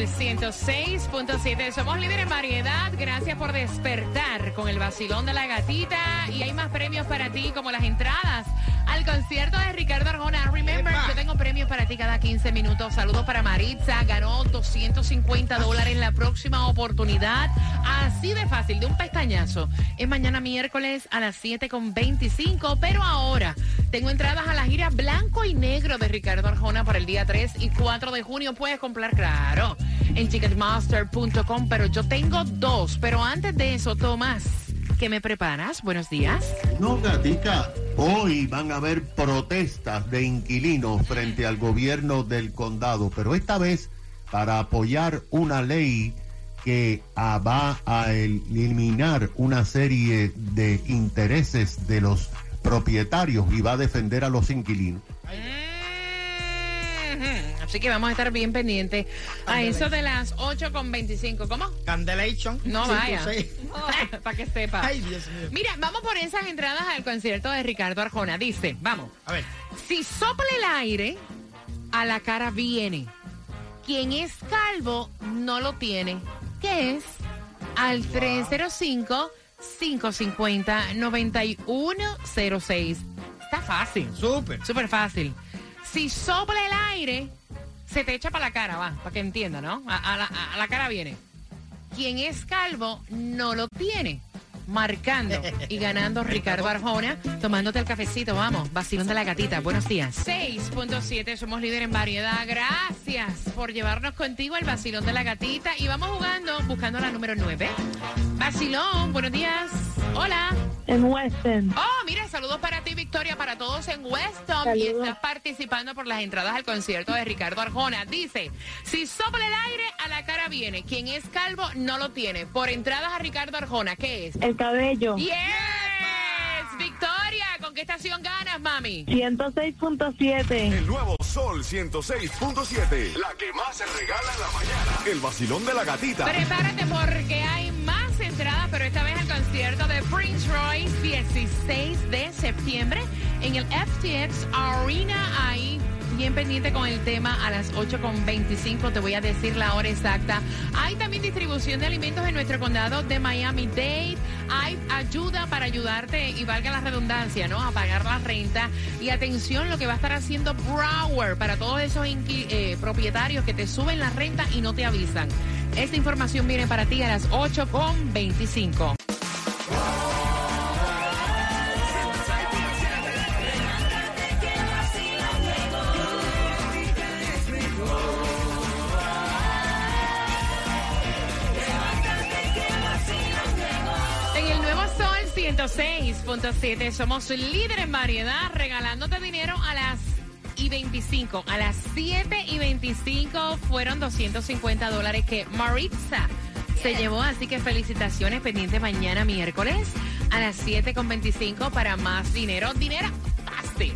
Sol 106.7. Somos líderes en variedad. Gracias por despertar con el vacilón de la gatita. Y hay más premios para ti, como las entradas al concierto de Ricardo Arjona. Remember, yo tengo premios para ti cada 15 minutos. Saludos para Maritza. Ganó 250 dólares en la próxima oportunidad. Así de fácil, de un pestañazo. Es mañana miércoles a las 7.25. Pero ahora tengo entradas a la gira blanco y negro de Ricardo Arjona para el día 3 y 4 de junio. Puedes comprar, claro, en ticketmaster.com. Pero yo tengo dos. Pero antes de eso, Tomás. ¿Qué me preparas? Buenos días. No, gatica. Hoy van a haber protestas de inquilinos frente al gobierno del condado, pero esta vez para apoyar una ley que ah, va a eliminar una serie de intereses de los propietarios y va a defender a los inquilinos. Así que vamos a estar bien pendientes a eso de las 8 con 25. ¿Cómo? Candelation. No vaya. Para que sepa. Ay, Dios mío. Mira, vamos por esas entradas al concierto de Ricardo Arjona. Dice, vamos. A ver. Si sopla el aire, a la cara viene. Quien es calvo no lo tiene. ¿Qué es? Al 305 550 9106. Está fácil. Súper. Súper fácil. Si sopla el aire, se te echa para la cara, va, para que entienda, ¿no? A, la, a la cara viene. Quien es calvo no lo tiene marcando y ganando Ricardo Arjona, tomándote el cafecito, vamos, vacilón de la gatita, buenos días. 6.7, somos líder en variedad, gracias por llevarnos contigo al vacilón de la gatita y vamos jugando, buscando la número 9. Vacilón, buenos días, hola. En Weston. Oh, mira, saludos para ti, Victoria, para todos en Weston. Y estás participando por las entradas al concierto de Ricardo Arjona. Dice, si sopla el aire, a la cara viene. Quien es calvo no lo tiene. Por entradas a Ricardo Arjona, ¿qué es? El cabello. Victoria, ¿con qué estación ganas, mami? 106.7. El nuevo Sol 106.7. La que más se regala en la mañana. El vacilón de la gatita. Prepárate porque hay más entradas, pero esta vez al concierto de Prince Royce, 16 de septiembre, en el FTX Arena. Ahí bien pendiente con el tema a las 8.25. Te voy a decir la hora exacta. Hay también distribución de alimentos en nuestro condado de Miami-Dade. Hay ayuda para ayudarte y valga la redundancia, ¿no? A pagar la renta. Y atención, lo que va a estar haciendo Brower para todos esos eh, propietarios que te suben la renta y no te avisan. Esta información viene para ti a las 8.25. 106.7 somos líder en variedad, regalándote dinero a las y 25. A las 7 y 25 fueron 250 dólares que Maritza se llevó, así que felicitaciones pendiente mañana miércoles a las 7 con 25 para más dinero. Dinero fácil.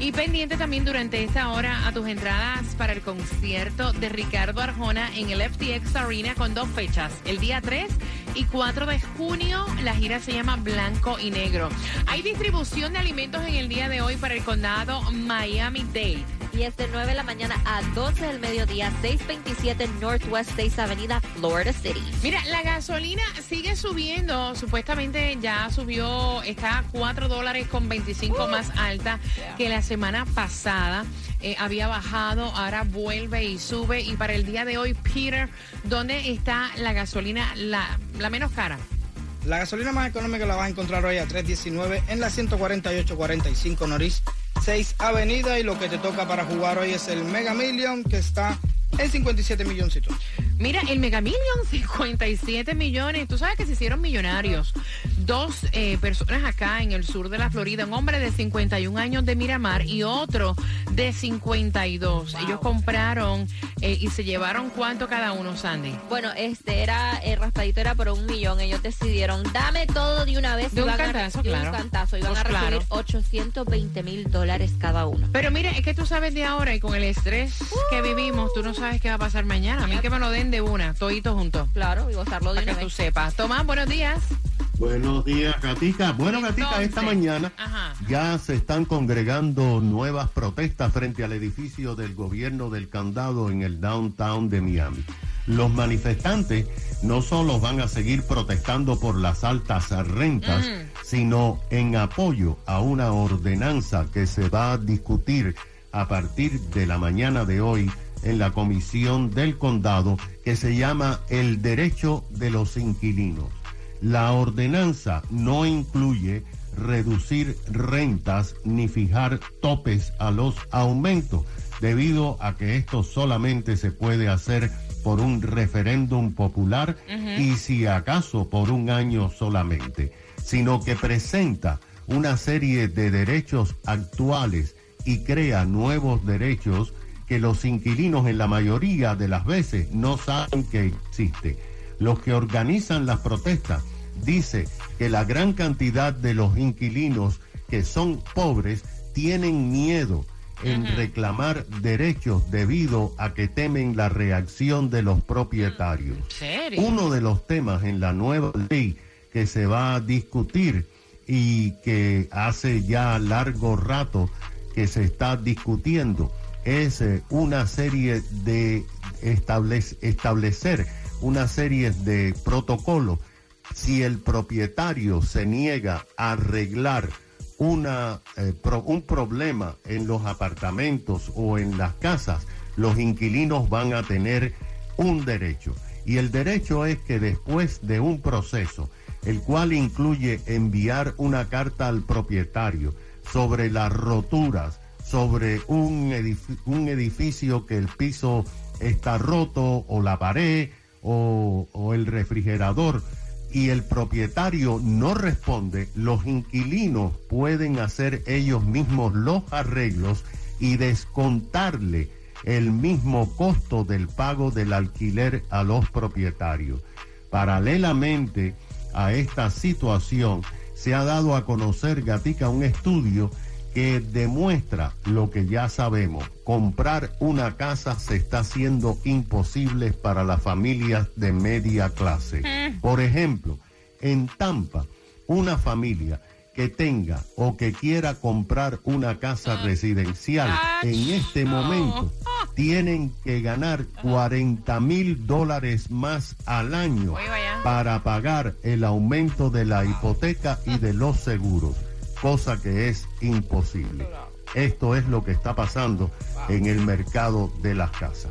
Y pendiente también durante esta hora a tus entradas para el concierto de Ricardo Arjona en el FTX Arena con dos fechas, el día 3 y 4 de junio. La gira se llama Blanco y Negro. Hay distribución de alimentos en el día de hoy para el condado Miami-Dade. Y es de 9 de la mañana a 12 del mediodía, 627 Northwest 6 Avenida, Florida City. Mira, la gasolina sigue subiendo. Supuestamente ya subió, está a 4 dólares con 25 más alta que la semana pasada. Eh, había bajado, ahora vuelve y sube. Y para el día de hoy, Peter, ¿dónde está la gasolina la, la menos cara? La gasolina más económica la vas a encontrar hoy a 3.19 en la 148-45 Norris 6 Avenida y lo que te toca para jugar hoy es el Mega Million que está en 57 milloncitos. Mira, el Mega Million, 57 millones. Tú sabes que se hicieron millonarios. Dos eh, personas acá en el sur de la Florida, un hombre de 51 años de Miramar y otro de 52. Ellos compraron eh, y se llevaron cuánto cada uno, Sandy. Bueno, este era, el raspadito era por un millón. Ellos decidieron, dame todo de una vez. De un Iban a- cantazo, de un claro. cantazo. Iban Pues a recibir claro. 820 mil dólares cada uno. Pero mire, es que tú sabes de ahora y con el estrés que vivimos, tú no sabes qué va a pasar mañana. A mí que me lo den de una, toditos juntos. Claro, y gozarlo de Para una que tú sepas. Tomás, buenos días. Buenos días, Gatica. Bueno, Gatica, esta Entonces, mañana ajá. ya se están congregando nuevas protestas frente al edificio del gobierno del candado en el downtown de Miami. Los manifestantes no solo van a seguir protestando por las altas rentas, sino en apoyo a una ordenanza que se va a discutir a partir de la mañana de hoy en la comisión del condado que se llama el derecho de los inquilinos. La ordenanza no incluye reducir rentas ni fijar topes a los aumentos, debido a que esto solamente se puede hacer por un referéndum popular y si acaso por un año solamente, sino que presenta una serie de derechos actuales y crea nuevos derechos que los inquilinos en la mayoría de las veces no saben que existe. Los que organizan las protestas. Dice que la gran cantidad de los inquilinos que son pobres tienen miedo en reclamar derechos debido a que temen la reacción de los propietarios. Uno de los temas en la nueva ley que se va a discutir y que hace ya largo rato que se está discutiendo es eh, una serie de establec- establecer una serie de protocolos si el propietario se niega a arreglar eh, un problema en los apartamentos o en las casas, los inquilinos van a tener un derecho. Y el derecho es que después de un proceso, el cual incluye enviar una carta al propietario sobre las roturas, sobre un edificio que el piso está roto o la pared o, el refrigerador y el propietario no responde, los inquilinos pueden hacer ellos mismos los arreglos y descontarle el mismo costo del pago del alquiler a los propietarios. Paralelamente a esta situación, se ha dado a conocer, Gatica, un estudio que demuestra lo que ya sabemos. Comprar una casa se está haciendo imposible para las familias de media clase. Por ejemplo, en Tampa, una familia que tenga o que quiera comprar una casa residencial en este momento tienen que ganar 40 mil dólares más al año para pagar el aumento de la hipoteca y de los seguros, cosa que es imposible. Esto es lo que está pasando en el mercado de las casas.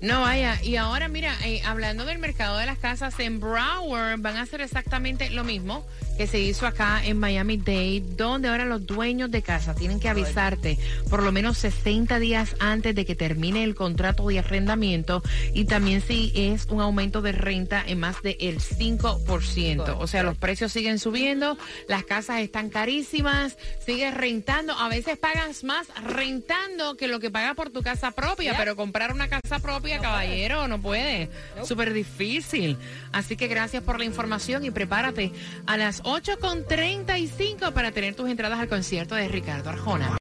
No vaya, y ahora mira, eh, hablando del mercado de las casas en Broward, van a hacer exactamente lo mismo que se hizo acá en Miami Dade, donde ahora los dueños de casa tienen que avisarte por lo menos 60 días antes de que termine el contrato de arrendamiento y también si es un aumento de renta en más del 5%. O sea, los precios siguen subiendo, las casas están carísimas, sigues rentando, a veces pagas más rentando que lo que pagas por tu casa propia, pero comprar una casa propia, caballero, no puede. Súper difícil. Así que gracias por la información y prepárate a las 8.35 para tener tus entradas al concierto de Ricardo Arjona.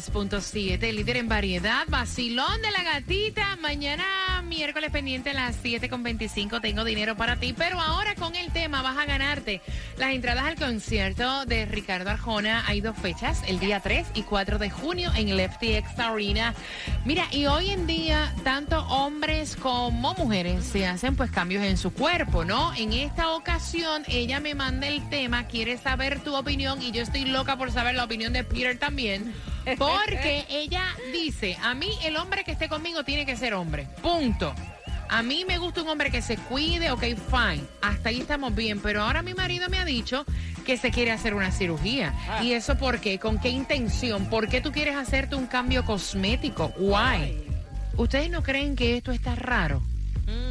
106.7, líder en variedad, vacilón de la gatita. Mañana, miércoles pendiente a las 7.25, tengo dinero para ti. Pero ahora con el tema vas a ganarte las entradas al concierto de Ricardo Arjona. Hay dos fechas, el día 3 y 4 de junio en el FTX Arena. Mira, y hoy en día, tanto hombres como mujeres se hacen pues cambios en su cuerpo, ¿no? En esta ocasión, ella me manda el tema, quiere saber tu opinión y yo estoy loca por saber la opinión de Peter también. Porque ella dice, a mí el hombre que esté conmigo tiene que ser hombre. Punto. A mí me gusta un hombre que se cuide, ok, fine. Hasta ahí estamos bien. Pero ahora mi marido me ha dicho que se quiere hacer una cirugía. ¿Y eso por qué? ¿Con qué intención? ¿Por qué tú quieres hacerte un cambio cosmético? Why? ¿ustedes no creen que esto está raro?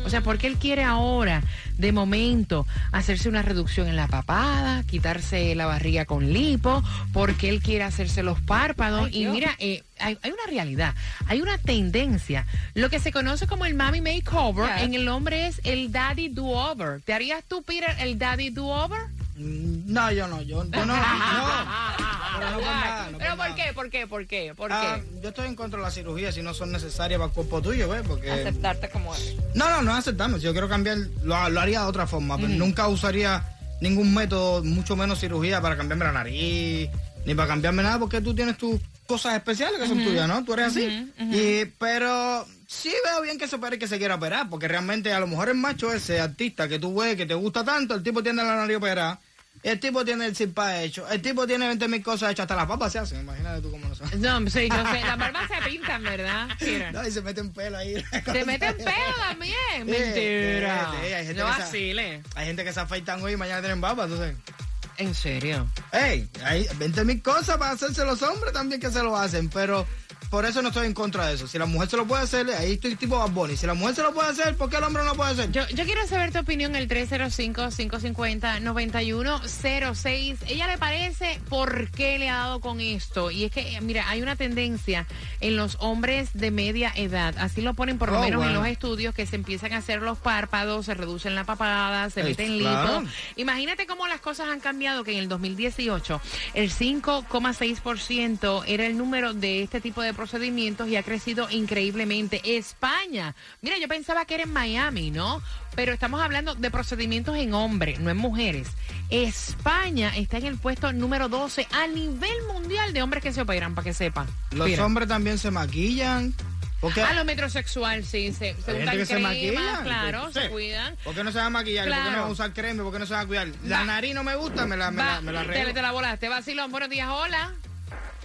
O sea, ¿por qué él quiere ahora, de momento, hacerse una reducción en la papada, quitarse la barriga con lipo? ¿Por qué él quiere hacerse los párpados? Ay, y Dios. mira, eh, hay, hay una realidad, hay una tendencia. Lo que se conoce como el mami makeover, en el hombre es el daddy do-over. ¿Te harías tú, Peter, el daddy do-over? Mm, No, yo no, yo, yo no, no. Pero no por nada, no ¿Pero por por nada. qué? ¿Por qué? ¿Por qué? ¿Por Ah, qué? yo estoy en contra de las cirugías si no son necesarias para el cuerpo tuyo, ¿ves? Porque... Aceptarte como eres. No, no, no es aceptarme. Si yo quiero cambiar, lo, lo haría de otra forma. Pero nunca usaría ningún método, mucho menos cirugía, para cambiarme la nariz, ni para cambiarme nada, porque tú tienes tus cosas especiales que son tuyas, ¿no? Tú eres así. Y, pero sí veo bien que se opere que se quiera operar, porque realmente a lo mejor el macho ese artista que tú ves, que te gusta tanto, el tipo tiene la nariz operada. El tipo tiene el cirpa hecho, el tipo tiene 20 mil cosas hechas, hasta las papas se hacen, imagínate tú cómo no sabes. No, sí, yo sé. Las barbas se pintan, ¿verdad? Peter? No, y se meten pelo ahí. Te meten pelo también. Mentira. sí, sí, hay gente no que sa- vacile. Hay gente que se afeitan hoy y mañana tienen barba, entonces. En serio. Hey, hay 20 mil cosas para hacerse los hombres también que se lo hacen, pero por eso no estoy en contra de eso. Si la mujer se lo puede hacer, ahí estoy tipo Bad Bunny. Si la mujer se lo puede hacer, ¿por qué el hombre no lo puede hacer? Yo, yo quiero saber tu opinión, el 305-550-9106. ¿Ella le parece por qué le ha dado con esto? Y es que, mira, hay una tendencia en los hombres de media edad, así lo ponen por lo Oh, menos en los estudios, que se empiezan a hacer los párpados, se reducen la papada, se Es meten claro. lipo. Imagínate cómo las cosas han cambiado, que en el 2018 el 5,6% era el número de este tipo de procedimientos y ha crecido increíblemente. España, mira, yo pensaba que era en Miami, ¿no? Pero estamos hablando de procedimientos en hombres, no en mujeres. España está en el puesto número 12 a nivel mundial de hombres que se operan, para que sepan. Los Mira. hombres también se maquillan. Porque A lo metrosexual, sí, se, se untan se crema, maquilla. claro, Sí. se cuidan. ¿Por qué no se va a maquillar? ¿Por qué no Claro. va a usar crema? ¿Por qué no se va a cuidar? La Va. nariz no me gusta, me la, me Va, la, me la te, te la volaste. Vacilón, buenos días, hola.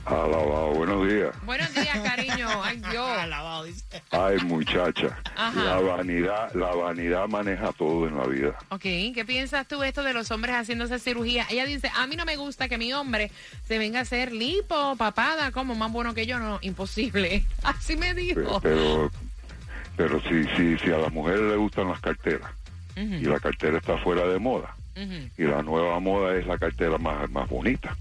Alabado, buenos días. Buenos días, cariño. Ay, Dios. Lavado, dice. Ay, muchacha, Ajá. la vanidad, la vanidad maneja todo en la vida. Ok, ¿qué piensas tú esto de los hombres haciéndose cirugía? Ella dice, a mí no me gusta que mi hombre se venga a hacer lipo, papada, como más bueno que yo, no, imposible. Así me dijo. Pero, pero si, si, si a las mujeres le gustan las carteras y la cartera está fuera de moda Y la nueva moda es la cartera más, más bonita,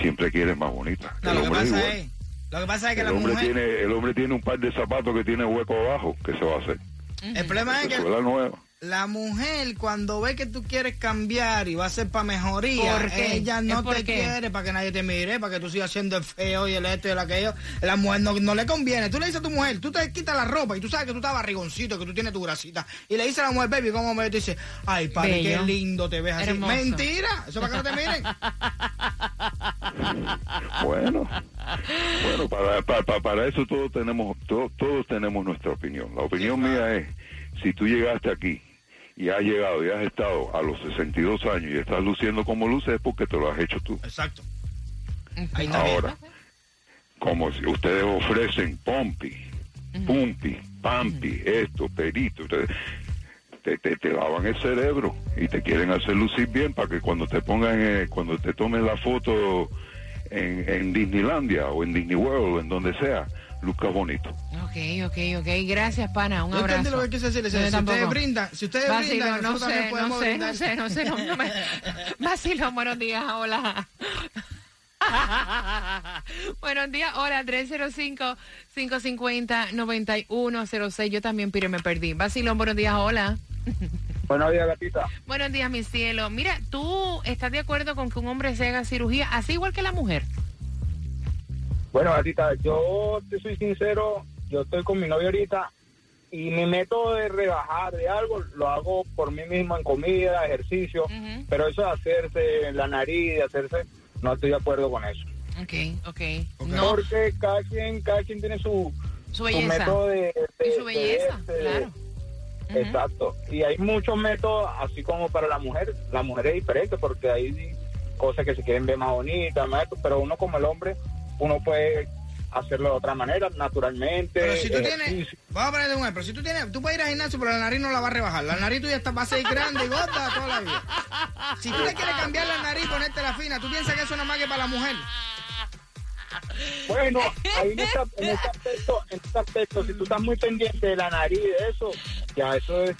siempre quieren más bonita. No, el lo que hombre es pasa igual. es, lo que pasa es que el la hombre mujer, tiene, el hombre tiene un par de zapatos que tiene hueco abajo, ¿qué se va a hacer? el problema es que la nueva. La mujer cuando ve que tú quieres cambiar y va a ser para mejoría, ¿Por qué? ella no ¿Es por te qué? quiere para que nadie te mire, para que tú sigas siendo el feo y el esto y el aquello. La mujer no, no le conviene. Tú le dices a tu mujer, tú te quitas la ropa y tú sabes que tú estás barrigoncito, que tú tienes tu grasita. Y le dices a la mujer, baby, ¿cómo me dices, ay, padre, qué Bello. lindo te ves así. Hermoso. Mentira, eso para que no te miren. Bueno, bueno, para, para, para- para eso todos tenemos, to- todos tenemos nuestra opinión. La opinión mía es, si tú llegaste aquí y has llegado y has estado a los 62 años y estás luciendo como luces es porque te lo has hecho tú. Exacto. Ahí está bien. Ahora, como si ustedes ofrecen pompi, pumpi, pampi, esto, perito, ustedes te, te, te lavan el cerebro y te quieren hacer lucir bien para que cuando te pongan, eh, cuando te tomen la foto en, en Disneylandia o en Disney World o en donde sea, luzcas bonito. Ok, ok, ok. Gracias, pana. Un entendí abrazo. lo que quise decirle. Si, ustedes brindan, si ustedes brindan, no nosotros también sé, no podemos sé, brindar. no sé, no sé, no, no me... Vacilón, buenos días, hola. buenos días, hola, 305-550-9106. Yo también, Pire, me perdí. Vacilón, buenos días, hola. Buenos días, gatita. Buenos días, mi cielo. Mira, ¿tú estás de acuerdo con que un hombre se haga cirugía así igual que la mujer? Bueno, gatita, yo te soy sincero, yo estoy con mi novia ahorita y mi método de rebajar de algo lo hago por mí mismo en comida, ejercicio, pero eso de hacerse la nariz, de hacerse, no estoy de acuerdo con eso. Ok, ok. No, Porque cada quien, cada quien tiene su, su su belleza. método de, de- Y su de belleza, verse, claro. Exacto. Y hay muchos métodos, así como para la mujer. La mujer es diferente porque hay cosas que se quieren ver más bonitas, más esto, pero uno como el hombre, uno puede hacerlo de otra manera, naturalmente. Pero si tú tienes, ejercicio. vamos a poner de un ejemplo, si tú tienes, tú puedes ir al gimnasio, pero la nariz no la va a rebajar. La nariz tuya está, va a ser grande y gorda toda la vida. Si tú le quieres cambiar la nariz y ponerte la fina, ¿tú piensas que eso nada más que para la mujer? Bueno, ahí en, ese, en ese aspecto, en ese aspecto, si tú estás muy pendiente de la nariz de eso, ya eso es...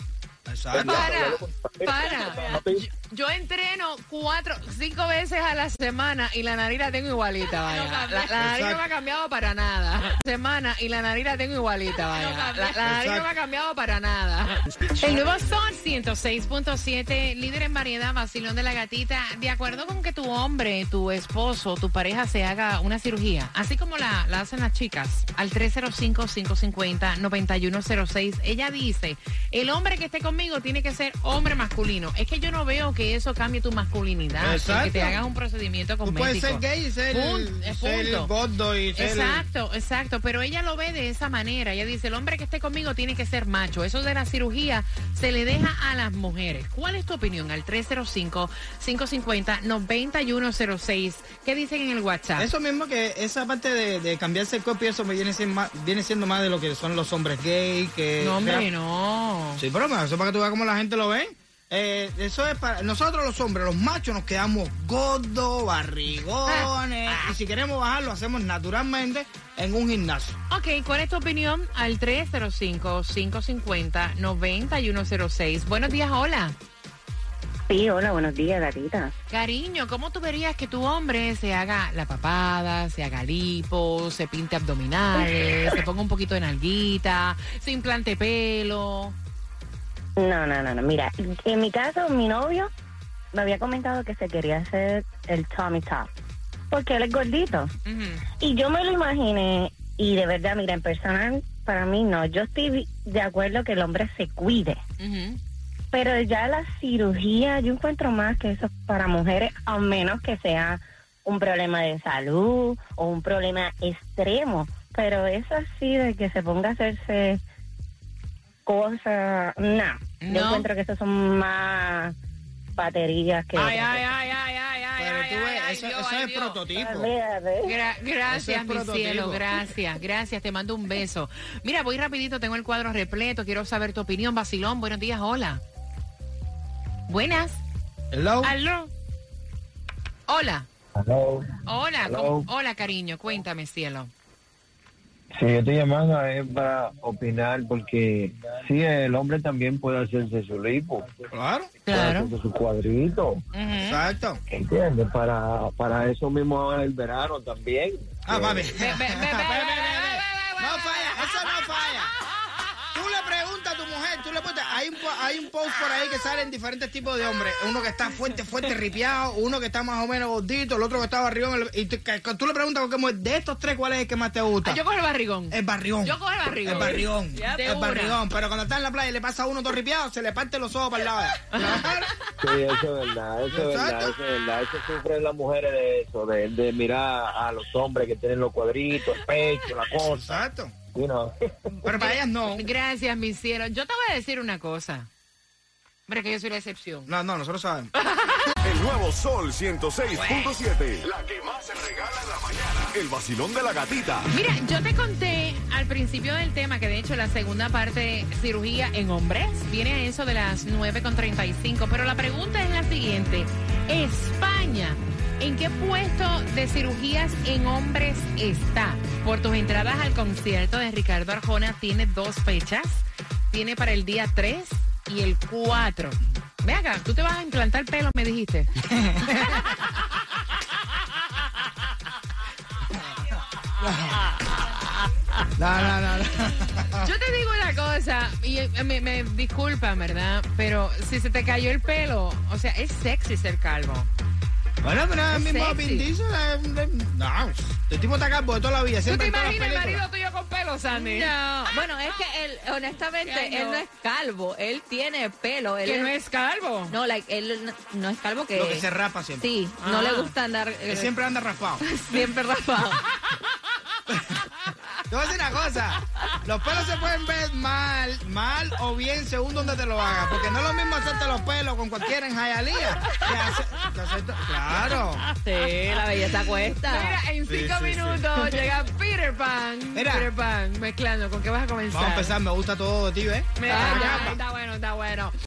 Exacto. Para, para. Yo, yo entreno cuatro, cinco veces a la semana y la nariz la tengo igualita, vaya. La, la nariz no me ha cambiado para nada. Semana y la nariz la tengo igualita, vaya. La, la nariz no me ha cambiado para nada. El nuevo Sol 106.7, líder en variedad, vacilón de la gatita. De acuerdo con que tu hombre, tu esposo, tu pareja se haga una cirugía, así como la, la hacen las chicas, al 305-550-9106, ella dice, el hombre que esté conmigo tiene que ser hombre masculino. Es que yo no veo que eso cambie tu masculinidad, el que Exacto. te hagas un procedimiento Tú cosmético. puedes ser gay y ser, Punto, ser punto. gordo y ser... Exacto, exacto, pero ella lo ve de esa manera. Ella dice, el hombre que esté conmigo tiene que ser macho. Eso de la cirugía se le deja a las mujeres. ¿Cuál es tu opinión? Al 305-550-9106. ¿Qué dicen en el WhatsApp? Eso mismo que esa parte de, de cambiarse el cuerpo y eso me viene siendo, más, viene siendo más de lo que son los hombres gay, que... no, hombre, que- no. Sí, pero eso es para que tú veas cómo la gente lo ve. Eh, eso es para nosotros los hombres, los machos nos quedamos gordos, barrigones y si queremos bajar lo hacemos naturalmente en un gimnasio. Ok, ¿cuál es tu opinión? Al 305-550-9106. Buenos días, hola. Sí, hola, buenos días, gatita. Cariño, ¿cómo tú verías que tu hombre se haga la papada, se haga lipo, se pinte abdominales, se ponga un poco de nalguita, se implante pelo? No, no, no, no. Mira, en mi caso, mi novio me había comentado que se quería hacer el Tommy Top. Porque él es gordito. Y yo me lo imaginé. Y de verdad, mira, en personal, para mí no. Yo estoy de acuerdo que el hombre se cuide. Pero ya la cirugía, yo encuentro más que eso es para mujeres, a menos que sea un problema de salud o un problema extremo. Pero eso así de que se ponga a hacerse cosas, no. Yo No. encuentro que eso son más baterías que... Ay, ay, ay, ay, ay, ay, Pero ay, tú ves, ay, ay, eso, Dios, eso ay, es Dios. prototipo. Gra- gracias, es mi prototipo. cielo, gracias, gracias, te mando un beso. Mira, voy rapidito, tengo el cuadro repleto, quiero saber tu opinión, Basilón, buenos días, hola. Buenas, Hello. aló. Hola, Hello. hola, Hello. ¿cómo- hola, cariño, cuéntame, cielo. Sí, yo estoy llamando es para opinar porque sí, el hombre también puede hacerse su lipo, Claro. puede Claro. hacerse su cuadrito. Exacto. ¿entiendes? Para, para eso mismo ahora el verano también. Ah, Que- mami. Hay un, po- hay un post por ahí que salen diferentes tipos de hombres. Uno que está fuerte, fuerte, ripiado, uno que está más o menos gordito, el otro que está barrigón. el- y tú, que- que tú le preguntas de estos tres, ¿cuál es el que más te gusta? Ah, Yo cojo el barrigón. El barrigón. Yo cojo el barrigón. El barrigón. El una. barrigón. Pero cuando está en la playa y le pasa a uno todo ripiado, se le parte los ojos para el lado. Sí, eso es verdad, eso es verdad, eso es verdad. Eso sufren las mujeres de eso, de, de mirar a los hombres que tienen los cuadritos, el pecho, la cosa. Exacto. You know. Pero para ellas no. Gracias, mi cielo. Yo te voy a decir una cosa. Hombre, que yo soy la excepción. No, no, nosotros sabemos. El nuevo Sol 106.7. La que más se regala en la mañana. El vacilón de la gatita. Mira, yo te conté al principio del tema que de hecho la segunda parte, cirugía en hombres, viene a eso de las 9.35, pero la pregunta es la siguiente. España, ¿en qué puesto de cirugías en hombres está? Por tus entradas al concierto de Ricardo Arjona tiene dos fechas. Tiene para el día 3 y el 4. Ve acá, tú te vas a implantar pelo, me dijiste. No, no, no. no. Yo te digo una cosa, y eh, me, me disculpan, ¿verdad? Pero si se te cayó el pelo, o sea, es sexy ser calvo. Bueno, pero el mismo Sexy. Vin Diesel, eh, No, el tipo está calvo de toda la vida. ¿Tú te Siempre en todas las imaginas el películas. marido tuyo con pelo, Sandy? No, bueno, es que él, honestamente, Qué él no es calvo, él tiene pelo. Él Que no es calvo. No, like, él no, no es calvo que... Lo que se rapa siempre. Sí, no Ah. le gusta andar... Que eh, siempre anda raspado. siempre raspado. Te voy a decir una cosa. Los pelos se pueden ver mal, mal o bien según donde te lo hagas. Porque no es lo mismo hacerte los pelos con cualquiera en Hialeah. Claro. Sí, la belleza cuesta. Mira, en cinco sí, sí. minutos llega Peter Pan. Mira. Peter Pan, mezclando. ¿Con qué vas a comenzar? Vamos a empezar. Me gusta todo de ti, ¿eh? Mira, Ah, ya. está bueno, está bueno.